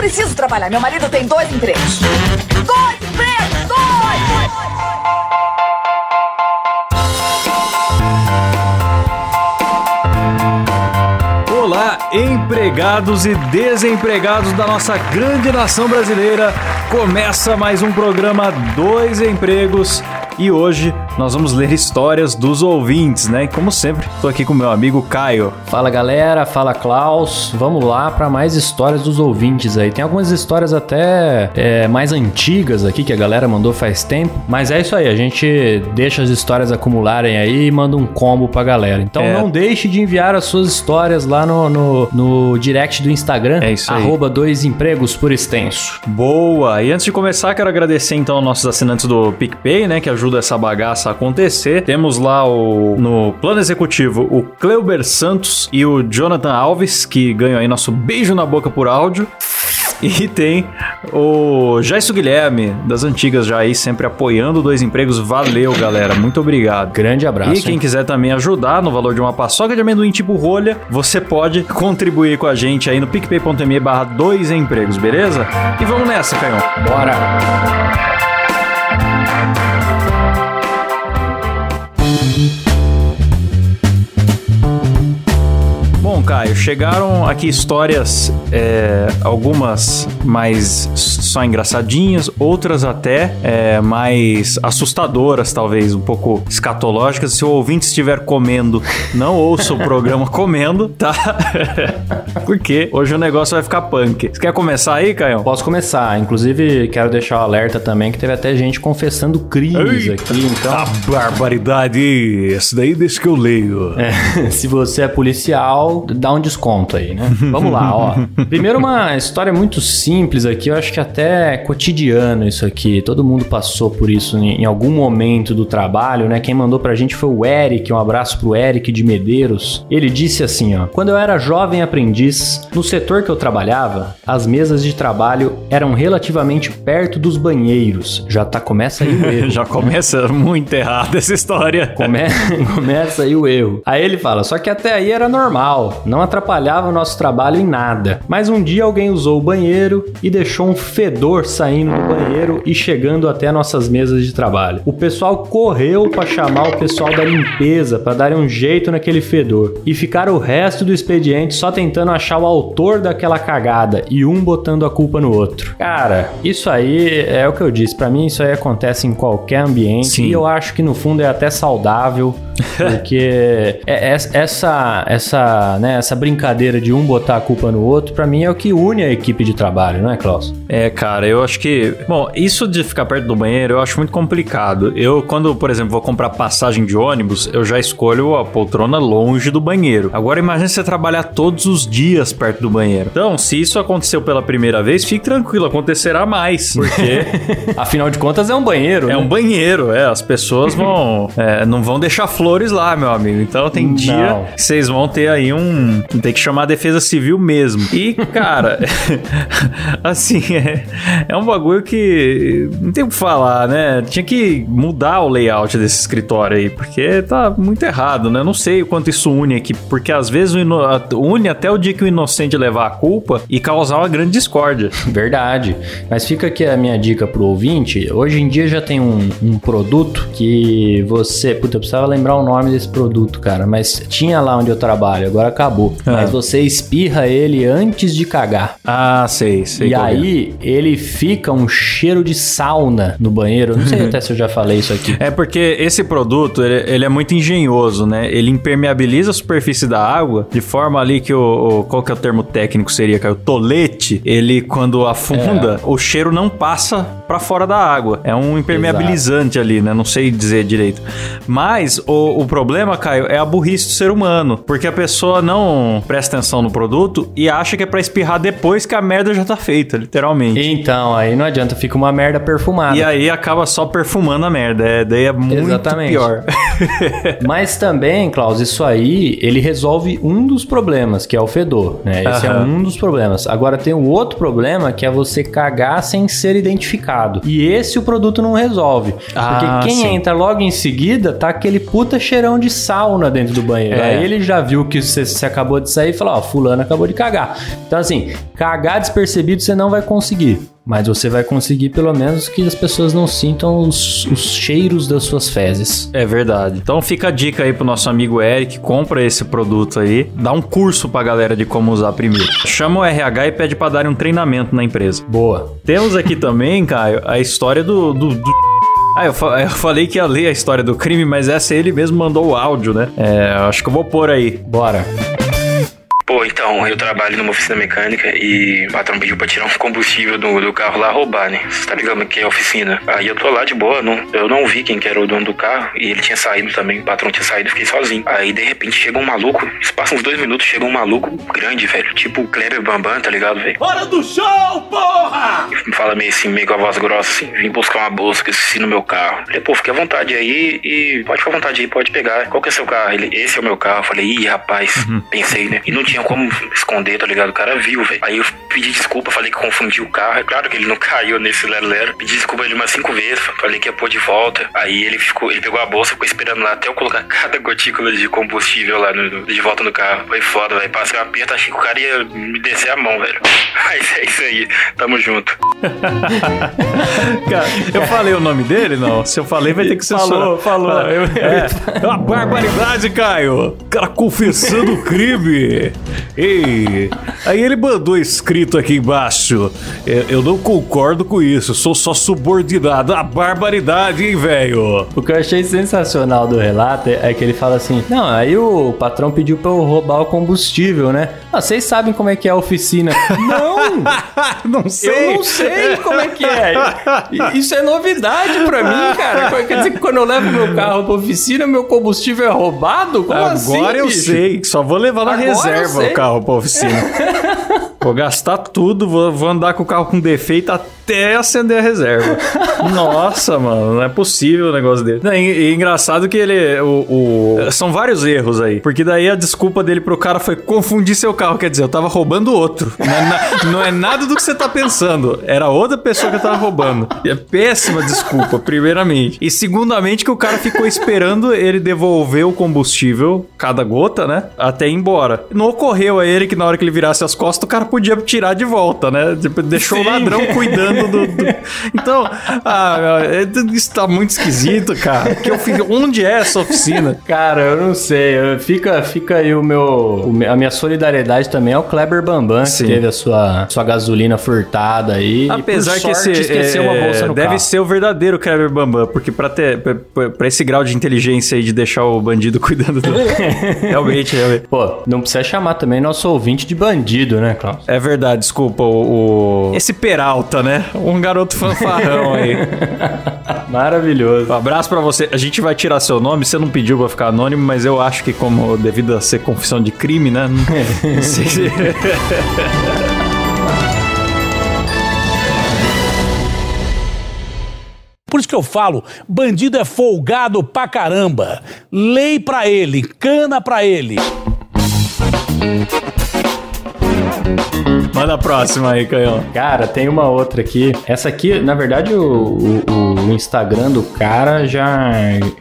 preciso trabalhar. Meu marido tem dois empregos. Dois empregos! Dois! Olá, empregados e desempregados da nossa grande nação brasileira. Começa mais um programa Dois Empregos e hoje nós vamos ler histórias dos ouvintes, né? E como sempre, tô aqui com meu amigo Caio. Fala galera, fala Klaus. Vamos lá para mais histórias dos ouvintes aí. Tem algumas histórias até é, mais antigas aqui que a galera mandou faz tempo, mas é isso aí. A gente deixa as histórias acumularem aí e manda um combo pra galera. Então É. não deixe de enviar as suas histórias lá no, no, no direct do Instagram, É isso aí. arroba dois empregos por extenso. Boa! E antes de começar, quero agradecer então aos nossos assinantes do PicPay, né? Que ajuda essa bagaça a acontecer. Temos lá o no plano executivo o Cleuber Santos e o Jonathan Alves, que ganham aí nosso beijo na boca por áudio. E tem o Jaisso Guilherme, das antigas já aí, sempre apoiando Dois Empregos. Valeu, galera. Muito obrigado. Grande abraço. E quem hein? quiser também ajudar no valor de uma paçoca de amendoim tipo rolha, você pode contribuir com a gente aí no picpay.me barra dois empregos, beleza? E vamos nessa, Canhão. Bora! Caio, chegaram aqui histórias, é, algumas mais só engraçadinhas, outras até é, mais assustadoras, talvez, um pouco escatológicas. Se o ouvinte estiver comendo, não ouça o programa comendo, tá? Porque hoje o negócio vai ficar punk. Você quer começar aí, Caio? Posso começar. Inclusive, quero deixar o alerta também que teve até gente confessando crimes Eita, aqui. Então, A barbaridade! Esse daí deixa que eu leio. É, se você é policial, dá um desconto aí, né? Vamos lá, ó. Primeiro, uma história muito simples aqui, eu acho que até é cotidiano isso aqui. Todo mundo passou por isso em, em algum momento do trabalho, né? Quem mandou pra gente foi o Eric, um abraço pro Eric de Medeiros. Ele disse assim, ó: Quando eu era jovem aprendiz, no setor que eu trabalhava, as mesas de trabalho eram relativamente perto dos banheiros. Já tá, começa aí o erro. Já começa muito errado essa história. Come- Começa aí o erro. Aí ele fala: só que até aí era normal, não atrapalhava o nosso trabalho em nada. Mas um dia alguém usou o banheiro e deixou um fedor saindo do banheiro e chegando até nossas mesas de trabalho. O pessoal correu para chamar o pessoal da limpeza para dar um jeito naquele fedor e ficaram o resto do expediente só tentando achar o autor daquela cagada e um botando a culpa no outro. Cara, isso aí é o que eu disse. Pra mim, isso aí acontece em qualquer ambiente Sim. e eu acho que no fundo é até saudável, porque é- é- essa essa né, essa brincadeira de um botar a culpa no outro, pra mim é o que une a equipe de trabalho, não é, Klaus? É, cara, eu acho que. Bom, isso de ficar perto do banheiro eu acho muito complicado. Eu, quando, por exemplo, vou comprar passagem de ônibus, eu já escolho a poltrona longe do banheiro. Agora, imagine você trabalhar todos os dias perto do banheiro. Então, se isso aconteceu pela primeira vez, fique tranquilo, acontecerá mais. Porque Afinal de contas é um banheiro, é né? um banheiro, é. As pessoas vão. é, não vão deixar flores lá, meu amigo. Então, tem dia que vocês vão ter aí um. Tem que chamar a defesa civil mesmo. E, cara, assim, é, é um bagulho que não tem o que falar, né? Tinha que mudar o layout desse escritório aí, porque tá muito errado, né? Não sei o quanto isso une aqui, porque às vezes une até o dia que o inocente levar a culpa e causar uma grande discórdia. Verdade. Mas fica aqui a minha dica pro ouvinte. Hoje em dia já tem um, um produto que você. Puta, eu precisava lembrar o nome desse produto, cara. Mas tinha lá onde eu trabalho, agora acabou. Ah. Mas você espirra ele antes de cagar. Ah, sei, sei. e é. aí ele fica um cheiro de sauna no banheiro. Não sei até se eu já falei isso aqui. É porque esse produto, ele, ele é muito engenhoso, né? Ele impermeabiliza a superfície da água de forma ali que o... o- qual que é o termo técnico seria, cara? O tolete, ele quando afunda, o cheiro não passa pra fora da água. É um impermeabilizante ali, né? Não sei dizer direito. Mas o, o problema, Caio, é a burrice do ser humano. Porque a pessoa não presta atenção no produto e acha que é pra espirrar depois que a merda já tá feita, literalmente. Então, aí não adianta, fica uma merda perfumada. E aí acaba só perfumando a merda. É, daí é muito Exatamente. pior. Mas também, Klaus, isso aí, ele resolve um dos problemas, que é o fedor, né? Esse é um dos problemas. Agora tem o outro problema, que é você cagar sem ser identificado. E esse o produto não resolve. Ah, Porque quem sim. entra logo em seguida, tá aquele puta cheirão de sauna dentro do banheiro. É. Aí ele já viu que você, você acabou de sair e falou, ó, fulano acabou de cagar. Então assim, cagar despercebido você não vai conseguir. Mas você vai conseguir pelo menos que as pessoas não sintam os, os cheiros das suas fezes. É verdade. Então fica a dica aí pro nosso amigo Eric, compra esse produto aí, dá um curso pra galera de como usar primeiro. Chama o RH e pede pra darem um treinamento na empresa. Boa. Temos aqui também, Caio, a história do. do, do- Ah, eu, fa- eu falei que ia ler a história do crime, mas essa ele mesmo mandou o áudio, né? É, acho que eu vou pôr aí. Bora. Pô, então, eu trabalho numa oficina mecânica e o patrão pediu pra tirar um combustível do, do carro lá roubar, né? Você tá ligado que é a oficina? Aí eu tô lá de boa, não, eu não vi quem que era o dono do carro e ele tinha saído também, o patrão tinha saído, eu fiquei sozinho. Aí de repente chega um maluco, passa uns dois minutos, chega um maluco grande, velho, tipo o Kleber Bambam, tá ligado, velho? Hora do show, porra! Me fala meio assim, meio com a voz grossa assim, vim buscar uma bolsa que eu esqueci no meu carro. Falei, pô, fique à vontade aí e pode ficar à vontade aí, pode pegar. Qual que é seu carro? Ele, esse é o meu carro. Eu falei, ih, rapaz, pensei, né? E não tinha como esconder, tá ligado? O cara viu, velho. Aí eu pedi desculpa, falei que confundi o carro. É claro que ele não caiu nesse lero-lero. Pedi desculpa ele umas cinco vezes, falei que ia pôr de volta. Aí ele ficou, ele pegou a bolsa, ficou esperando lá até eu colocar cada gotícula de combustível lá no, de volta no carro. Foi foda, velho. Passei um aperto, achei que o cara ia me descer a mão, velho. Mas é isso aí, tamo junto. Cara, eu falei o nome dele? Não. Se eu falei, vai ter que ser Falou, falou. Eu- É, é uma barbaridade, Caio. O cara confessando o crime. Ei, aí ele mandou escrito aqui embaixo. "É, Eu não concordo com isso, sou só subordinado. A barbaridade, hein, velho? O que eu achei sensacional do relato é que ele fala assim: Não, aí o patrão pediu pra eu roubar o combustível, né? Ah, vocês sabem como é que é a oficina. não! não sei. Eu não sei como é que é. Isso é novidade pra mim, cara. Quer dizer que quando eu levo meu carro pra oficina, meu combustível é roubado? Como assim, Agora eu bicho? sei, só vou levar na Agora eu reserva o carro pra oficina. vou gastar tudo, vou, vou andar com o carro com defeito até acender a reserva. Nossa, mano, não é possível o negócio dele. E, e engraçado que ele. O, o- são vários erros aí. Porque daí a desculpa dele pro cara foi confundir seu carro. Quer dizer, eu tava roubando outro. Não é, na- não é nada do que você tá pensando. Era outra pessoa que eu tava roubando. E é péssima desculpa, primeiramente. E segundamente que o cara ficou esperando ele devolver o combustível, cada gota, né? Até ir embora. Não ocorreu a ele que na hora que ele virasse as costas, o cara podia tirar de volta, né? Tipo, deixou o Sim. ladrão cuidando do. do- Então, ah, é- isso tá muito esquisito, cara. Que eu fico, onde é essa oficina? Cara, eu não sei. eu- Fica, fica aí o meu. o me- a minha solidariedade também ao Kleber Bambam, Sim. que teve a sua, sua gasolina furtada aí. e, Apesar por que esse sorte, esqueceu uma é, bolsa no deve carro. ser o verdadeiro Kleber Bambam, porque pra ter pra- pra pra esse grau de inteligência aí de deixar o bandido cuidando do realmente, realmente. Pô, não precisa chamar também nosso ouvinte de bandido, né, Klaus? É verdade, desculpa, o, o- esse Peralta, né? Um garoto fanfarrão aí. Maravilhoso. Um abraço pra você. A gente vai tirar seu nome, você não pediu pra ficar anônimo, mas eu acho que como devido a ser confissão de crime, né? Não, não sei se... Por isso que eu falo, bandido é folgado pra caramba. Lei pra ele, cana pra ele. Manda a próxima aí, Canhão. Cara, tem uma outra aqui. Essa aqui, na verdade, o, o- o Instagram do cara já,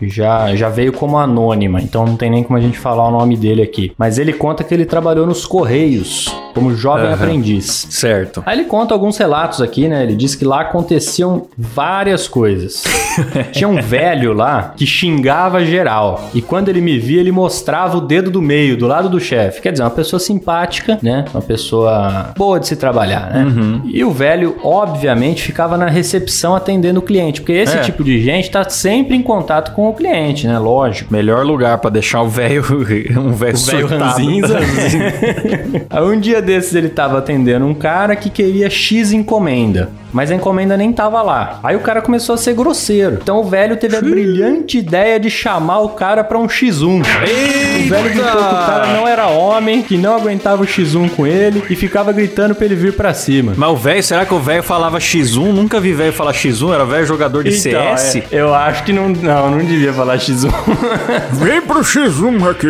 já, já veio como anônima, então não tem nem como a gente falar o nome dele aqui. Mas ele conta que ele trabalhou nos Correios como jovem Aham. aprendiz. Certo. Aí ele conta alguns relatos aqui, né? Ele diz que lá aconteciam várias coisas. Tinha um velho lá que xingava geral. E quando ele me via, ele mostrava o dedo do meio, do lado do chefe. Quer dizer, uma pessoa simpática, né? Uma pessoa boa de se trabalhar, né? E o velho, obviamente, ficava na recepção atendendo o cliente. Porque esse É. tipo de gente tá sempre em contato com o cliente, né? Lógico. Melhor lugar pra deixar o velho um velho ranzinza. Aí um dia desses ele tava atendendo um cara que queria X encomenda. Mas a encomenda nem tava lá. Aí o cara começou a ser grosseiro. Então o velho teve a brilhante ideia de chamar o cara pra um X1. O velho gritou que o cara não era homem, que não aguentava o X1 com ele e ficava gritando pra ele vir pra cima. Mas o velho, será que o velho falava X1? Nunca vi velho falar X1, era velho jogador de Então, CS. é, eu acho que não, não, não devia falar X1. Vem pro X1 aqui.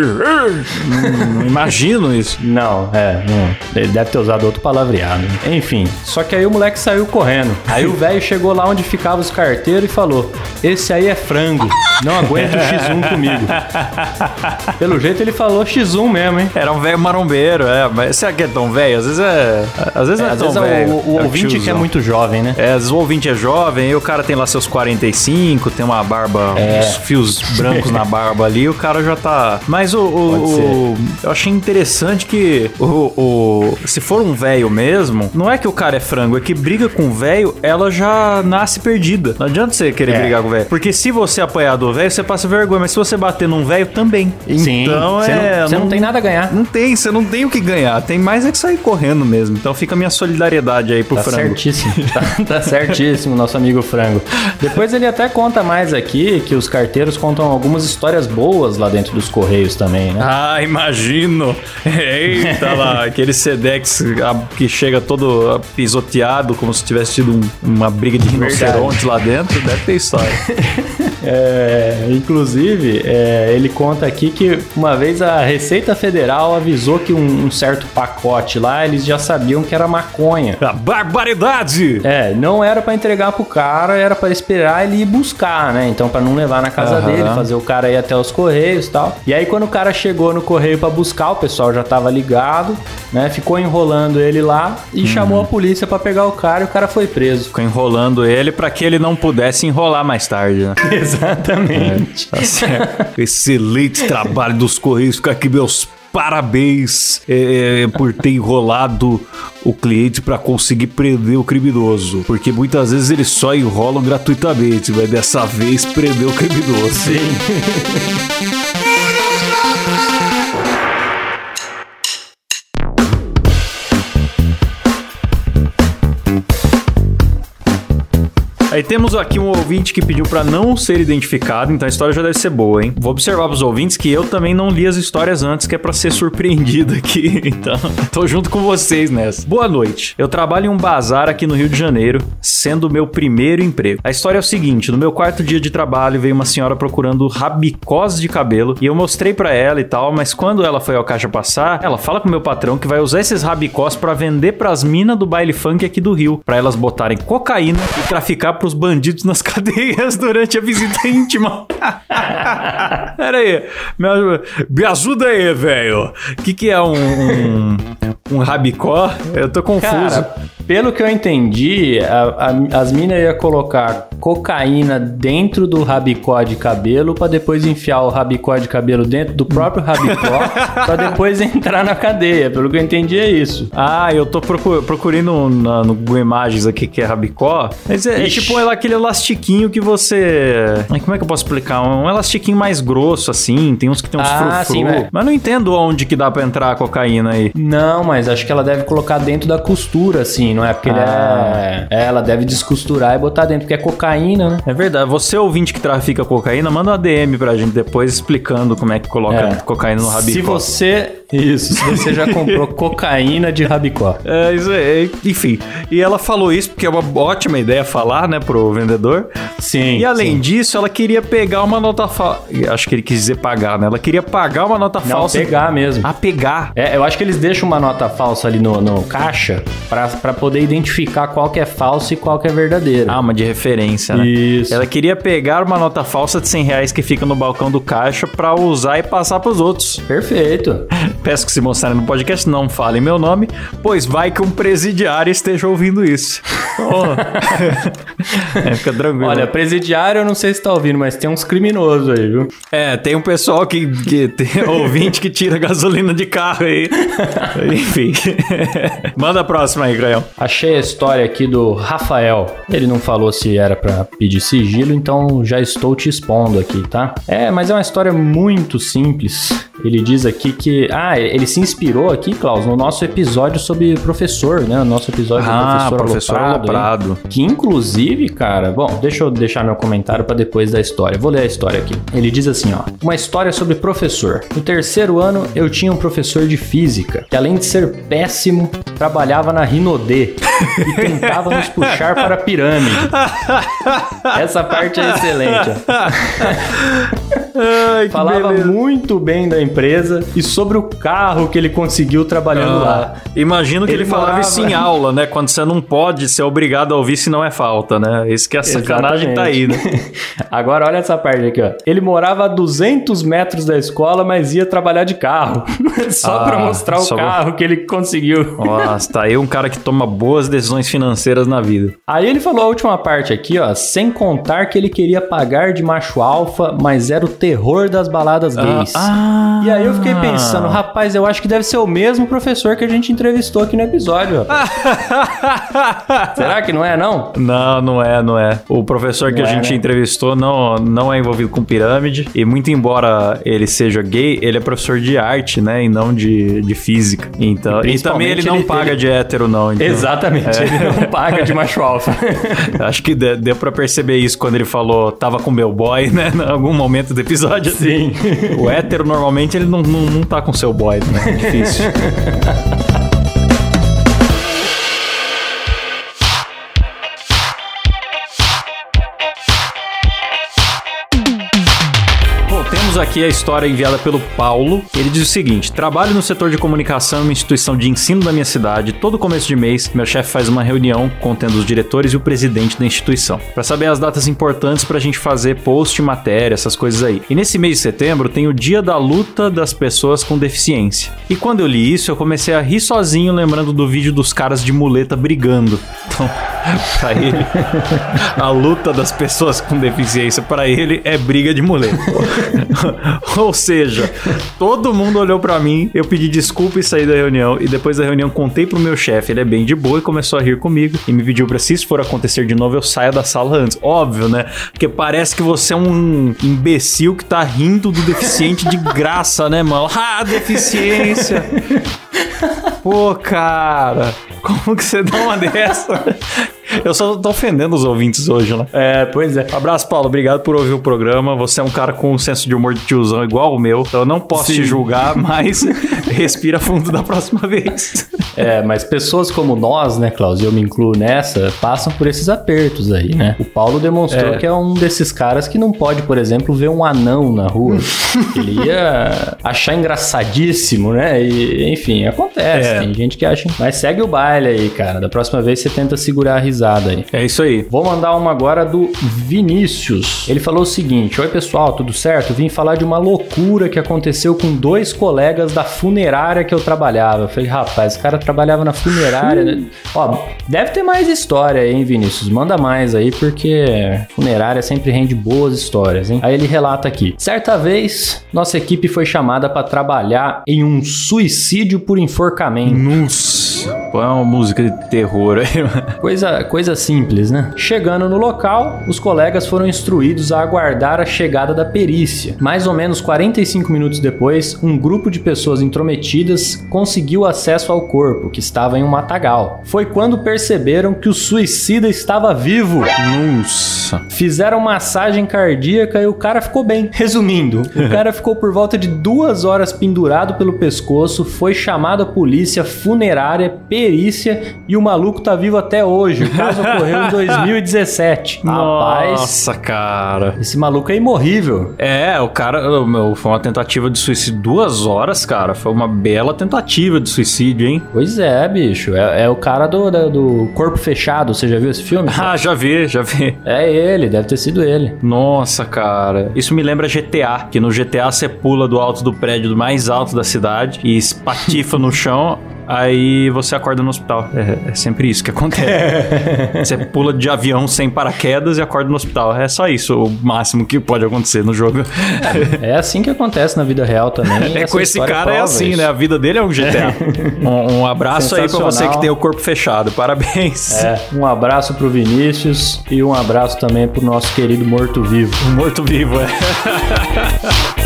Não imagino isso. Não, é, não. Ele deve ter usado outro palavreado. Enfim, só que aí o moleque saiu correndo correndo. Aí o velho chegou lá onde ficava os carteiros e falou: Esse aí é frango, não aguenta o X1 comigo. Pelo jeito ele falou X1 mesmo, hein? Era um velho marombeiro, é. Mas será que é tão velho? Às vezes é. Às vezes É, é às tão vezes é velho. o, o É ouvinte que é muito jovem, né? É, às vezes o ouvinte é jovem, e o cara tem lá seus 45, tem uma barba, É. uns fios brancos na barba ali, o cara já tá. Mas o. o- o- eu achei interessante que o, o- se for um velho mesmo, não é que o cara é frango, é que briga com o velho, ela já nasce perdida. Não adianta você querer É. brigar com o velho. Porque se você apanhar do velho, você passa vergonha, mas se você bater num velho, também. Sim, Então você é. não, você não tem nada a ganhar. Não tem, você não tem o que ganhar. Tem mais é que sair correndo mesmo. Então fica a minha solidariedade aí pro Tá frango. certíssimo. Tá, tá certíssimo, nosso amigo Frango. Depois ele até conta mais aqui que os carteiros contam algumas histórias boas lá dentro dos Correios também, né? Ah, imagino. Eita lá, aquele Sedex que chega todo pisoteado, como se tivesse tido um- uma briga de rinoceronte lá dentro, deve ter história. É, inclusive, é, ele conta aqui que uma vez a Receita Federal avisou que um, um certo pacote lá, eles já sabiam que era maconha. A barbaridade! É, não era pra entregar pro cara, era pra esperar ele ir buscar, né? Então pra não levar na casa Aham. dele, fazer o cara ir até os correios e tal. E aí quando o cara chegou no correio pra buscar, o pessoal já tava ligado, né? Ficou enrolando ele lá e chamou a polícia pra pegar o cara e o cara foi preso. Ficou enrolando ele pra que ele não pudesse enrolar mais tarde, né? Exatamente. Tá certo. Excelente trabalho dos Correios. Fica aqui meus parabéns é, por ter enrolado o cliente pra conseguir prender o criminoso. Porque muitas vezes eles só enrolam gratuitamente, mas dessa vez prendeu o criminoso. Sim. Aí temos aqui um ouvinte que pediu pra não ser identificado, então a história já deve ser boa, hein? Vou observar pros ouvintes que eu também não li as histórias antes, que é pra ser surpreendido aqui. Então, tô junto com vocês nessa. Boa noite. Eu trabalho em um bazar aqui no Rio de Janeiro, sendo o meu primeiro emprego. A história é o seguinte: no meu quarto dia de trabalho veio uma senhora procurando rabicós de cabelo e eu mostrei pra ela e tal, mas quando ela foi ao caixa passar, ela fala com meu patrão que vai usar esses rabicós pra vender pras minas do baile funk aqui do Rio, pra elas botarem cocaína e traficar pros bandidos nas cadeias durante a visita íntima. Pera aí, me, me ajuda aí, velho. O que, que é um, um, um rabicó? Eu tô confuso. Cara, pelo que eu entendi, a- a- as minas iam colocar cocaína dentro do rabicó de cabelo pra depois enfiar o rabicó de cabelo dentro do próprio rabicó pra depois entrar na cadeia. Pelo que eu entendi é isso. Ah, eu tô procu- procurando na- no Google Imagens aqui que é rabicó. Mas é, é tipo aquele elastiquinho que você. Como é que eu posso explicar? Um elastiquinho mais grosso, assim. Tem uns que tem uns Ah, frufru. sim, é. Mas não entendo onde que dá pra entrar a cocaína aí. Não, mas acho que ela deve colocar dentro da costura, assim, não é? Porque ele Ah. é... é, ela deve descosturar e botar dentro, porque é cocaína, né? É verdade. Você, ouvinte que trafica cocaína, manda uma DM pra gente depois explicando como é que coloca É. cocaína no rabicó. Se você. Isso, se você já comprou cocaína de rabicó. É, isso é, enfim. E ela falou isso porque é uma ótima ideia falar, né, pro vendedor. Sim. E além sim. disso, ela queria pegar uma nota falsa. Acho que ele quis dizer pagar, né? Ela queria pagar uma nota Não, falsa. pegar mesmo. A pegar. É, eu acho que eles deixam uma nota falsa ali no, no caixa pra, pra poder identificar qual que é falso e qual que é verdadeiro. Ah, uma de referência, né? Isso. Ela queria pegar uma nota falsa de 100 reais que fica no balcão do caixa pra usar e passar pros outros. Perfeito. Peço que se mostrarem no podcast, não falem meu nome, pois vai que um presidiário esteja ouvindo isso. Oh. é, fica tranquilo. Olha, presidiário eu não sei se tá ouvindo, mas tem uns criminosos aí, viu? É, tem um pessoal que, que tem ouvinte que tira gasolina de carro aí. Enfim. Manda a próxima aí, Graião. Achei a história aqui do Rafael. Ele não falou se era pra pedir sigilo, então já estou te expondo aqui, tá? É, mas é uma história muito simples. Ele diz aqui que. Ah, ele se inspirou aqui, Klaus, no nosso episódio sobre professor, né? O nosso episódio Ah, do professor, professor aloprado. aloprado. Que inclusive, cara, bom, deixa eu deixar meu comentário pra depois da história. Vou ler a história aqui. Ele diz assim, ó: Uma história sobre professor. No terceiro ano, eu tinha um professor de física que, além de ser péssimo, trabalhava na Rinodê e tentava nos puxar para a pirâmide. Essa parte é excelente. ó. Ai, que Falava beleza. muito bem da empresa e sobre o carro que ele conseguiu trabalhando lá. Ah, imagino que ele, Ele falava isso em aula, né? Quando você não pode ser obrigado a ouvir se não é falta, né? Esse que é a sacanagem tá aí, né? Agora olha essa parte aqui, ó. Ele morava a 200 metros da escola, mas ia trabalhar de carro. Só Ah, pra mostrar o só carro que ele conseguiu. Nossa, tá aí um cara que toma boas decisões financeiras na vida. Aí ele falou a última parte aqui, ó. Sem contar que ele queria pagar de macho alfa, mas era o terror das baladas gays. Ah, E aí eu fiquei pensando, rapaz, eu acho que deve ser o mesmo professor que a gente entrevistou aqui no episódio. Será que não é, não? Não, não é, não é. O professor que Não a é, gente né? entrevistou não, não é envolvido com pirâmide. E muito embora ele seja gay, ele é professor de arte, né? E não de, de física. Então, E e, também ele não ele- paga ele- de hétero, não. Então, Exatamente, ele não paga de macho alfa. Acho que de- deu pra perceber isso quando ele falou tava com meu boy, né? Em algum momento do episódio. Sim. O hétero, normalmente, ele não, não, não tá com seu boy, né? É difícil. aqui a história enviada pelo Paulo. Ele diz o seguinte: Trabalho no setor de comunicação uma instituição de ensino da minha cidade. Todo começo de mês, meu chefe faz uma reunião contendo os diretores e o presidente da instituição, Pra saber as datas importantes pra gente fazer post, matéria, essas coisas aí. E nesse mês de setembro tem o Dia da Luta das Pessoas com Deficiência. E quando eu li isso, eu comecei a rir sozinho, lembrando do vídeo dos caras de muleta brigando. Então, pra ele, a luta das pessoas com deficiência pra ele é briga de muleta. Ou seja, todo mundo olhou pra mim, eu pedi desculpa e saí da reunião. E depois da reunião contei pro meu chefe, ele é bem de boa e começou a rir comigo. E me pediu pra se isso for acontecer de novo, eu saia da sala antes. Óbvio, né? Porque parece que você é um imbecil que tá rindo do deficiente de graça, né, mano? Ah, deficiência! Pô, cara, como que você dá uma dessa? Eu só tô ofendendo os ouvintes hoje, né? É, pois é. Abraço, Paulo. Obrigado por ouvir o programa. Você é um cara com um senso de humor de tiozão igual o meu. Então eu não posso Sim. te julgar, mas respira fundo da próxima vez. É, mas pessoas como nós, né, Klaus, e eu me incluo nessa, passam por esses apertos aí, né? O Paulo demonstrou É. que é um desses caras que não pode, por exemplo, ver um anão na rua. Ele ia achar engraçadíssimo, né? E, enfim, acontece. É. Tem gente que acha. Mas segue o baile aí, cara. Da próxima vez você tenta segurar a risada aí. É isso aí. Vou mandar uma agora do Vinícius. Ele falou o seguinte: Oi, pessoal, tudo certo? Vim falar de uma loucura que aconteceu com dois colegas da funerária que eu trabalhava. Eu falei, rapaz, esse cara trabalhava na funerária. né? Ó, deve ter mais história aí, hein, Vinícius? Manda mais aí, porque funerária sempre rende boas histórias, hein? Aí ele relata aqui: Certa vez, nossa equipe foi chamada para trabalhar em um suicídio por enforcamento. Nossa. Põe uma música de terror. Coisa, coisa simples, né? Chegando no local, os colegas foram instruídos a aguardar a chegada da perícia. Mais ou menos 45 minutos depois, um grupo de pessoas intrometidas conseguiu acesso ao corpo, que estava em um matagal. Foi quando perceberam que o suicida estava vivo. Nossa. Fizeram massagem cardíaca e o cara ficou bem. Resumindo, o cara ficou por volta de duas horas pendurado pelo pescoço, foi chamado a polícia, funerária, perícia e o maluco tá vivo até hoje. O caso ocorreu em 2017. Rapaz, Nossa, cara. esse maluco é imorrível. É, o cara, meu, foi uma tentativa de suicídio duas horas, cara. Foi uma bela tentativa de suicídio, hein? Pois é, bicho. É, é o cara do, do Corpo Fechado. Você já viu esse filme? Ah, já vi, já vi. É ele, deve ter sido ele. Nossa, cara. Isso me lembra GTA, que no GTA você pula do alto do prédio mais alto da cidade e espatifa no chão. Aí você acorda no hospital. É, é sempre isso que acontece. você pula de avião sem paraquedas e acorda no hospital. É só isso, o máximo que pode acontecer no jogo. É assim que acontece na vida real também. É, com esse cara é assim, isso. né? A vida dele é um GTA. um, um abraço aí pra você que tem o corpo fechado. Parabéns. É, um abraço pro Vinícius e um abraço também pro nosso querido morto-vivo. Morto-vivo, é.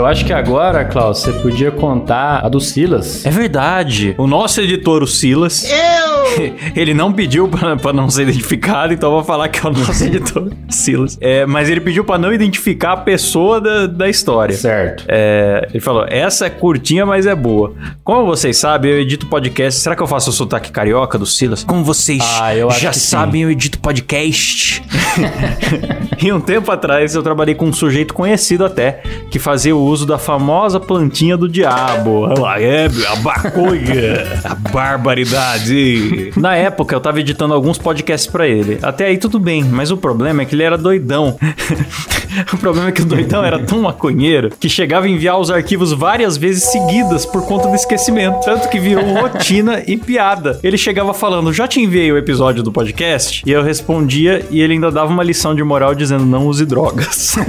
Eu acho que agora, Klaus, você podia contar a do Silas. É verdade. O nosso editor, o Silas, ele não pediu pra, pra não ser identificado, então eu vou falar que é o nosso editor, Silas. É, mas ele pediu pra não identificar a pessoa da, da história. Certo. É, ele falou: essa é curtinha, mas é boa. Como vocês sabem, eu edito podcast. Será que eu faço o sotaque carioca do Silas? Como vocês Ah, eu acho já que sim. sabem, eu edito podcast. e um tempo atrás eu trabalhei com um sujeito conhecido até, que fazia o uso da famosa plantinha do diabo. Lá, é, a baconha, a barbaridade. Na época eu tava editando alguns podcasts pra ele. Até aí tudo bem, mas o problema é que ele era doidão. o problema é que o doidão era tão maconheiro que chegava a enviar os arquivos várias vezes seguidas por conta do esquecimento. Tanto que virou rotina e piada. Ele chegava falando: Já te enviei o episódio do podcast? E eu respondia e ele ainda dava uma lição de moral dizendo: Não use drogas.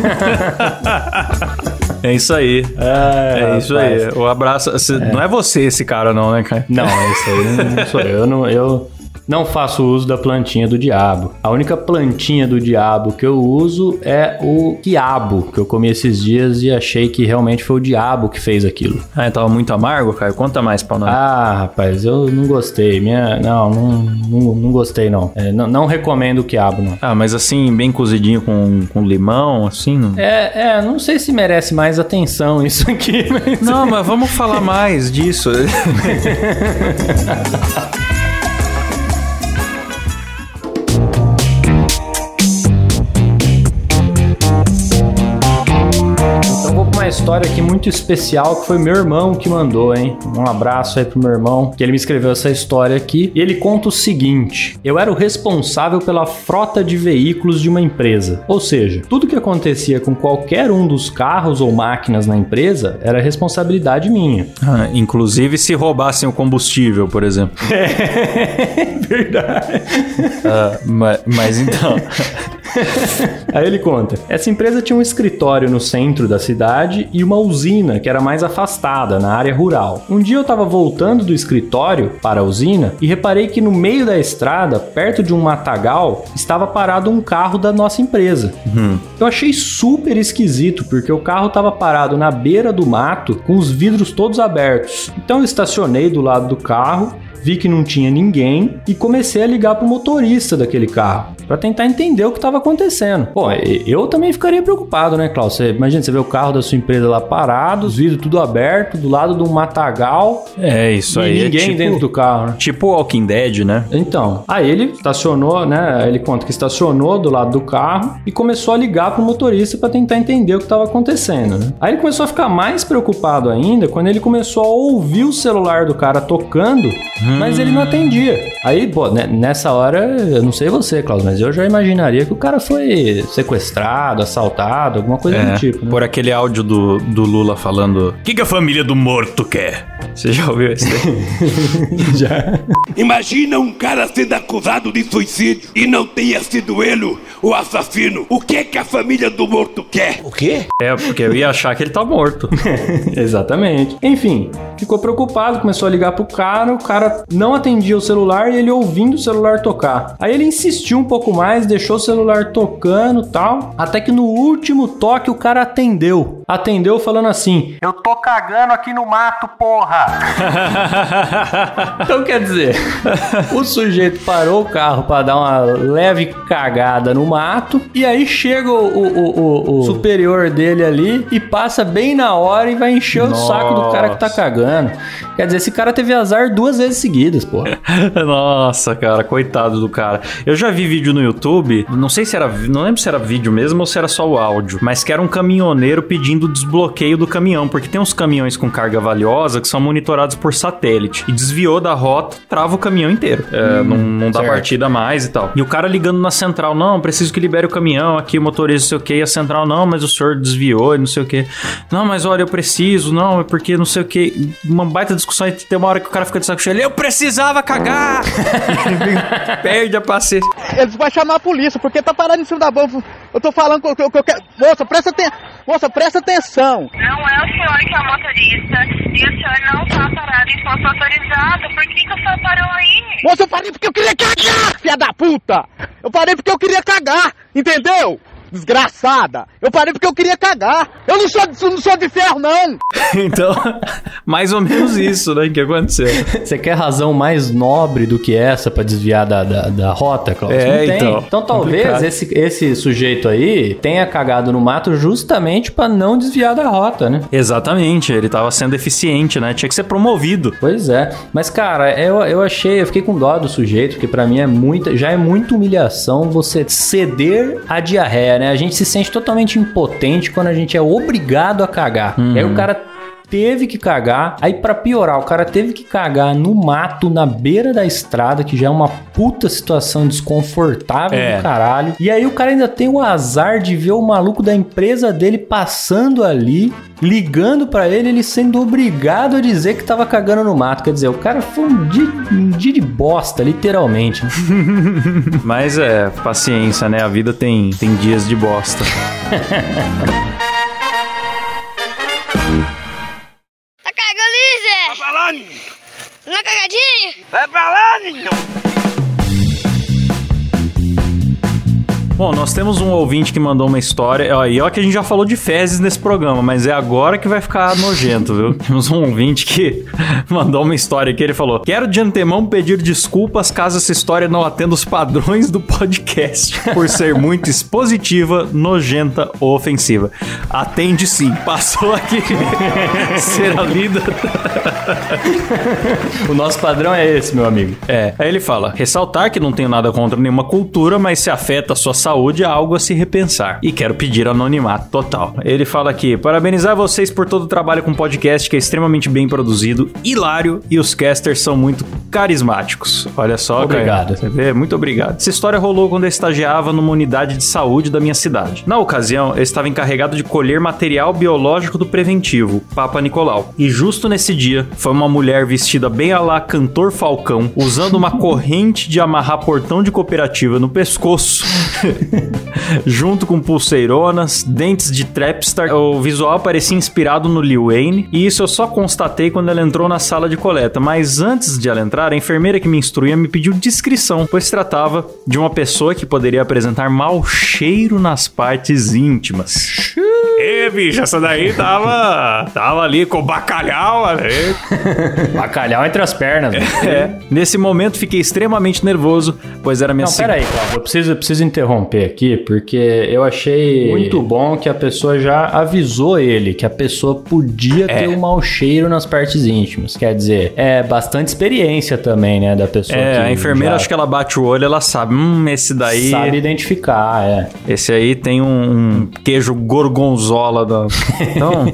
é isso aí. É, isso aí. O abraço. cê- Não é você esse cara, não, né, cara? Não, esse aí não, não sou eu. Eu não, eu não faço uso da plantinha do diabo. A única plantinha do diabo que eu uso é o quiabo, que eu comi esses dias e achei que realmente foi o diabo que fez aquilo. Ah, tava muito amargo, Caio? Conta mais pra nós. Ah, rapaz, eu não gostei. Minha, não, não, não, não gostei não. É, não. Não recomendo o quiabo, não. Ah, mas assim, bem cozidinho com, com limão, assim. Não... É, é, não sei se merece mais atenção isso aqui, mas... Não, mas vamos falar mais disso. história aqui muito especial que foi meu irmão que mandou, hein? Um abraço aí pro meu irmão, que ele me escreveu essa história aqui. E ele conta o seguinte: Eu era o responsável pela frota de veículos de uma empresa. Ou seja, tudo que acontecia com qualquer um dos carros ou máquinas na empresa era responsabilidade minha. Ah, inclusive se roubassem o combustível, por exemplo. Verdade. Ah, ma- mas, então. Aí ele conta: essa empresa tinha um escritório no centro da cidade e uma usina que era mais afastada, na área rural. Um dia eu estava voltando do escritório para a usina e reparei que no meio da estrada, perto de um matagal, estava parado um carro da nossa empresa. Eu achei super esquisito porque o carro estava parado na beira do mato com os vidros todos abertos. Então eu estacionei do lado do carro vi que não tinha ninguém e comecei a ligar pro motorista daquele carro para tentar entender o que estava acontecendo. Pô, eu também ficaria preocupado, né, Klaus? Você, imagina, você vê o carro da sua empresa lá parado, os vidros tudo aberto, do lado de um matagal É isso e aí. ninguém é tipo, dentro do carro, né? Tipo Walking Dead, né? Então, aí ele estacionou, né? Ele conta que estacionou do lado do carro e começou a ligar pro motorista para tentar entender o que estava acontecendo, né? Aí ele começou a ficar mais preocupado ainda quando ele começou a ouvir o celular do cara tocando, mas ele não atendia. Aí, pô, né, nessa hora, eu não sei você, Klaus, mas eu já imaginaria que o cara foi sequestrado, assaltado, alguma coisa É, do tipo, né? por aquele áudio do, do Lula falando: O que, que a família do morto quer? Você já ouviu esse? Já. Imagina um cara sendo acusado de suicídio e não tenha sido ele o assassino. O que que a família do morto quer? O quê? é, porque eu ia achar que ele tá morto. Exatamente. Enfim, ficou preocupado, começou a ligar pro cara, o cara não atendia o celular e ele ouvindo o celular tocar. Aí ele insistiu um pouco mais, deixou o celular tocando tal, até que no último toque o cara atendeu. Atendeu falando assim: Eu tô cagando aqui no mato, porra! então quer dizer, o sujeito parou o carro pra dar uma leve cagada no mato e aí chega o, o- o- o superior dele ali e passa bem na hora e vai encher o saco do cara que tá Nossa. cagando. Quer dizer, esse cara teve azar duas vezes seguidas, porra. Nossa, cara, coitado do cara. Eu já vi vídeo no YouTube, não sei se era, não lembro se era vídeo mesmo ou se era só o áudio, mas que era um caminhoneiro pedindo desbloqueio do caminhão, porque tem uns caminhões com carga valiosa que são monitorados por satélite e desviou da rota, trava o caminhão inteiro. É, não, não dá certo. partida mais e tal. E o cara ligando na central, não, preciso que libere o caminhão, aqui o motorista não sei o que, e a central, não, mas o senhor desviou e não sei o que. Não, mas olha, eu preciso, não, é porque não sei o que. Uma baita discussão e tem uma hora que o cara fica de saco cheio, eu precisava cagar! Perde a paciência. Eles vão chamar a polícia, porque tá parado em cima da bomba. Eu tô falando que eu, que eu- que eu quero. Moça, presta atenção. Moça, presta atenção. Não é o senhor que é o motorista e o senhor não tá parado em posto autorizado. Por que, que o senhor parou aí? Moça, eu parei porque eu queria cagar, filha da puta. Eu parei porque eu queria cagar, entendeu? Desgraçada. Eu parei porque eu queria cagar. Eu não sou, de- não sou de ferro, não. Então, mais ou menos isso, né, que aconteceu. Você quer razão mais nobre do que essa pra desviar da, da, da rota, Cláudio? É, Não tem. então. Então talvez Complicado. esse, esse sujeito aí tenha cagado no mato justamente pra não desviar da rota, né? Exatamente, ele tava sendo eficiente, né? Tinha que ser promovido. Pois é. Mas, cara, eu, eu achei, eu fiquei com dó do sujeito, porque pra mim é muita, já é muita humilhação você ceder à diarreia, né? A gente se sente totalmente impotente quando a gente é obrigado a cagar. E aí o cara teve que cagar. Aí pra piorar, o cara teve que cagar no mato, na beira da estrada, que já é uma puta situação desconfortável É. do caralho. E aí o cara ainda tem o azar de ver o maluco da empresa dele passando ali, ligando pra ele, ele sendo obrigado a dizer que tava cagando no mato. Quer dizer, o cara foi um dia, um dia de bosta, literalmente. Mas é, paciência, né? A vida tem, tem dias de bosta. Na cagadinha? Vai pra lá, menino. Bom, nós temos um ouvinte que mandou uma história. ó, E ó que a gente já falou de fezes nesse programa, mas é agora que vai ficar nojento, viu? Temos um ouvinte que mandou uma história que ele falou: Quero de antemão pedir desculpas caso essa história não atenda os padrões do podcast, por ser muito expositiva, nojenta ou ofensiva. Atende sim, passou aqui. Será lida. o nosso padrão é esse, meu amigo. É, aí ele fala: ressaltar que não tenho nada contra nenhuma cultura, mas se afeta a sua saúde, é algo a se repensar. E quero pedir anonimato total. Ele fala aqui: parabenizar vocês por todo o trabalho com podcast, que é extremamente bem produzido, hilário e os casters são muito carismáticos. Olha só, Obrigado. Você vê? Muito obrigado. Essa história rolou quando eu estagiava numa unidade de saúde da minha cidade. Na ocasião, eu estava encarregado de colher material biológico do preventivo, Papa Nicolau. E justo nesse dia, foi uma mulher vestida bem a lá cantor Falcão, usando uma corrente de amarrar portão de cooperativa no pescoço. junto com pulseironas, dentes de trapstar. O visual parecia inspirado no Lil Wayne, e isso eu só constatei quando ela entrou na sala de coleta. Mas antes de ela entrar, a enfermeira que me instruía me pediu descrição, pois tratava de uma pessoa que poderia apresentar mau cheiro nas partes íntimas. Ê, bicho, essa daí tava. tava ali com bacalhau, ali. Bacalhau entre as pernas. É. Nesse momento fiquei extremamente nervoso, pois era minha Não, seg- pera aí, Cláudio. Eu preciso, eu preciso interromper aqui, porque eu achei muito bom que a pessoa já avisou ele que a pessoa podia ter um mau cheiro nas partes íntimas. Quer dizer, é bastante experiência também, né, da pessoa É, que a enfermeira, já acho que ela bate o olho, ela sabe. Hum, esse daí. sabe identificar, é. Esse aí tem um, um queijo gorgonzola da. Então,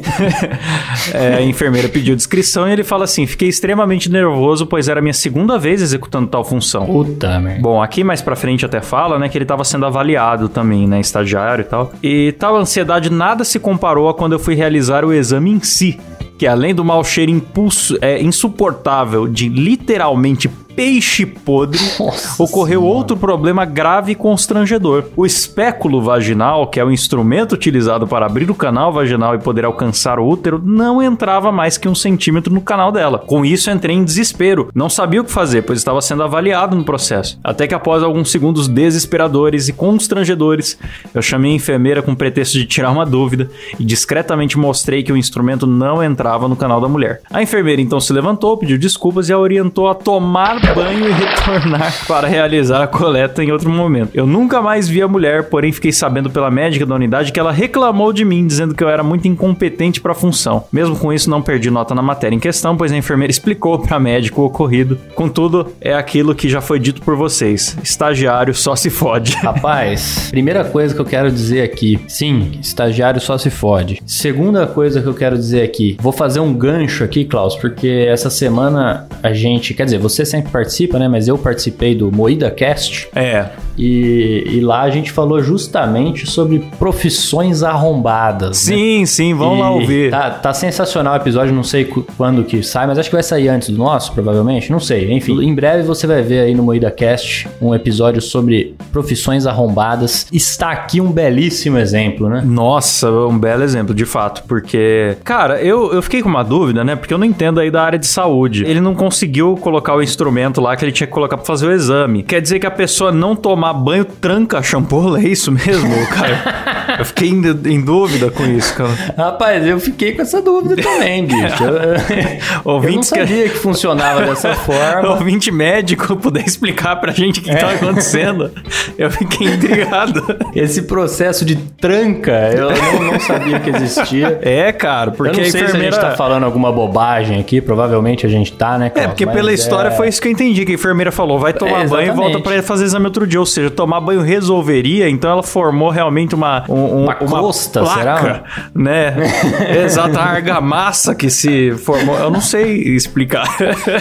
é, a enfermeira pediu descrição e ele fala assim: fiquei extremamente nervoso, pois era a minha segunda vez executando tal função. Puta merda. Bom, aqui mais pra frente até fala, né, que ele tava sendo avaliado também, né, estagiário e tal. E tal ansiedade nada se comparou a quando eu fui realizar o exame em si, que além do mau cheiro impulso, é, insuportável de literalmente peixe podre, Nossa ocorreu Senhora. outro problema grave e constrangedor. O espéculo vaginal, que é o instrumento utilizado para abrir o canal vaginal e poder alcançar o útero, não entrava mais que um centímetro no canal dela. Com isso, entrei em desespero. Não sabia o que fazer, pois estava sendo avaliado no processo. Até que após alguns segundos desesperadores e constrangedores, eu chamei a enfermeira com pretexto de tirar uma dúvida e discretamente mostrei que o instrumento não entrava no canal da mulher. A enfermeira então se levantou, pediu desculpas e a orientou a tomar banho e retornar para realizar a coleta em outro momento. Eu nunca mais vi a mulher, porém fiquei sabendo pela médica da unidade que ela reclamou de mim, dizendo que eu era muito incompetente para a função. Mesmo com isso, não perdi nota na matéria em questão, pois a enfermeira explicou para a médica o ocorrido. Contudo, é aquilo que já foi dito por vocês: estagiário só se fode. Rapaz, primeira coisa que eu quero dizer aqui, sim, estagiário só se fode. Segunda coisa que eu quero dizer aqui, vou fazer um gancho aqui, Klaus, porque essa semana a gente, quer dizer, você sempre participa, né? Mas eu participei do Moída Cast É, e, e lá a gente falou justamente sobre profissões arrombadas. né? sim, sim, vamos lá ouvir. Tá, tá sensacional o episódio, não sei quando que sai, mas acho que vai sair antes do nosso, provavelmente. Não sei. Enfim, em breve você vai ver aí no Moída Cast um episódio sobre profissões arrombadas. Está aqui um belíssimo exemplo, né? Nossa, um belo exemplo, de fato, porque, cara, eu, eu fiquei com uma dúvida, né? Porque eu não entendo aí da área de saúde. Ele não conseguiu colocar o instrumento lá que ele tinha que colocar pra fazer o exame. Quer dizer que a pessoa não tomava tomar banho tranca shampoo, é isso mesmo, cara? eu fiquei em, em, dúvida com isso, cara. Rapaz, eu fiquei com essa dúvida também, bicho. Eu, eu não sabia que... que funcionava dessa forma. Ouvinte médico puder explicar pra gente o que, é. tá acontecendo. Eu fiquei intrigado. Esse processo de tranca, eu não, não sabia que existia. É, cara, porque eu não sei enfermeira... se a gente tá falando alguma bobagem aqui, provavelmente a gente tá, né? É, porque Mas pela é... história foi isso que eu entendi, que a enfermeira falou, vai tomar é, banho e volta pra fazer exame outro dia. Ou seja, tomar banho resolveria, então ela formou realmente uma... Um, uma, uma costa, placa, será? Né? Exato, a argamassa que se formou. Eu não sei explicar.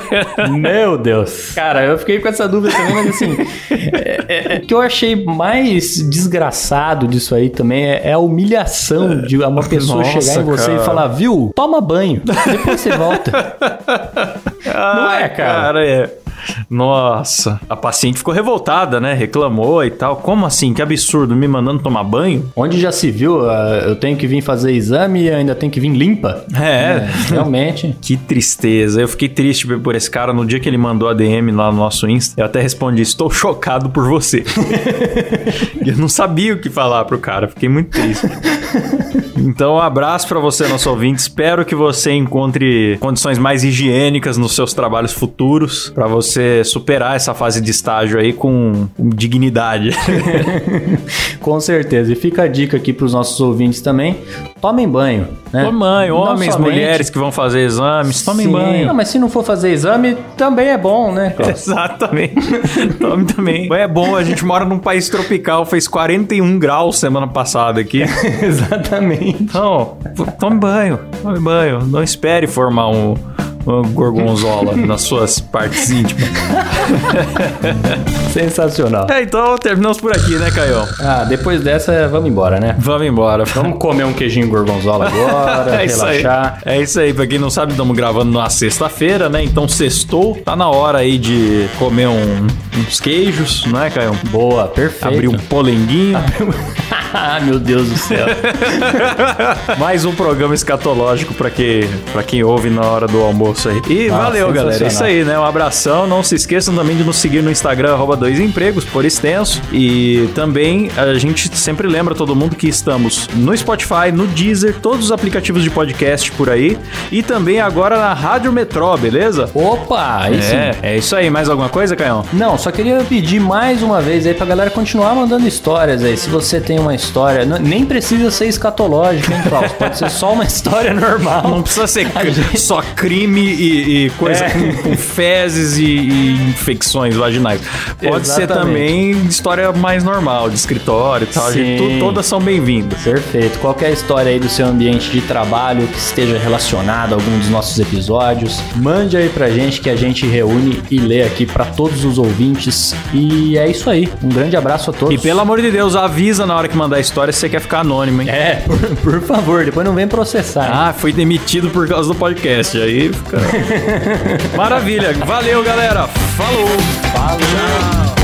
Meu Deus. Cara, eu fiquei com essa dúvida também, mas assim... é, é, o que eu achei mais desgraçado disso aí também é, é a humilhação de uma pessoa Nossa, chegar em você cara. e falar, viu, toma banho, depois você volta. Não é, cara? cara é. Nossa, a paciente ficou revoltada, né? Reclamou e tal. Como assim? Que absurdo, me mandando tomar banho? Onde já se viu, uh, eu tenho que vir fazer exame e ainda tenho que vir limpa. É, é realmente. que tristeza. Eu fiquei triste por esse cara no dia que ele mandou a DM lá no nosso Insta. Eu até respondi: Estou chocado por você. eu não sabia o que falar pro cara, fiquei muito triste. Então, um abraço para você, nosso ouvinte. Espero que você encontre condições mais higiênicas nos seus trabalhos futuros para você superar essa fase de estágio aí com dignidade. com certeza. E fica a dica aqui para os nossos ouvintes também: tomem banho. Né? Tomem banho, homens, somente... mulheres que vão fazer exames, tomem Sim. banho. Não, mas se não for fazer exame, também é bom, né? Exatamente. Tome também. É bom, a gente mora num país tropical, fez 41 graus semana passada aqui. Exatamente. Então, tome banho, tome banho. Não espere formar um gorgonzola nas suas partes íntimas. Sensacional. É, então terminamos por aqui, né, Caio? Ah, depois dessa, vamos embora, né? Vamos embora. Vamos comer um queijinho gorgonzola agora, é relaxar. Isso é isso aí, pra quem não sabe, estamos gravando na sexta-feira, né? Então sextou, tá na hora aí de comer um, uns queijos, não é, Caio? Boa, perfeito. Abrir um polenguinho. ah, meu Deus do céu. Mais um programa escatológico para que, pra quem ouve na hora do almoço isso aí. E ah, valeu, galera. É isso aí, né? Um abração. Não se esqueçam também de nos seguir no Instagram, arroba dois empregos, por extenso. E também a gente sempre lembra todo mundo que estamos no Spotify, no Deezer, todos os aplicativos de podcast por aí. E também agora na Rádio Metrô, beleza? Opa! Aí é, sim. é isso aí. Mais alguma coisa, Caião? Não, só queria pedir mais uma vez aí pra galera continuar mandando histórias aí. Se você tem uma história, nem precisa ser escatológica, hein, Klaus? Pode ser só uma história normal. Não precisa ser gente... só crime e, e coisa é. com, com, fezes e, e, infecções vaginais. Pode Exatamente. ser também história mais normal, de escritório e tal. Gente, todas são bem-vindas. Perfeito. Qualquer história aí do seu ambiente de trabalho que esteja relacionada a algum dos nossos episódios, mande aí pra gente que a gente reúne e lê aqui para todos os ouvintes. E é isso aí. Um grande abraço a todos. E pelo amor de Deus, avisa na hora que mandar a história se você quer ficar anônimo, hein? É, por, por favor, depois não vem processar. Hein? Ah, foi demitido por causa do podcast. Aí fica. Maravilha. Valeu, galera. Falou. Falou. Tchau.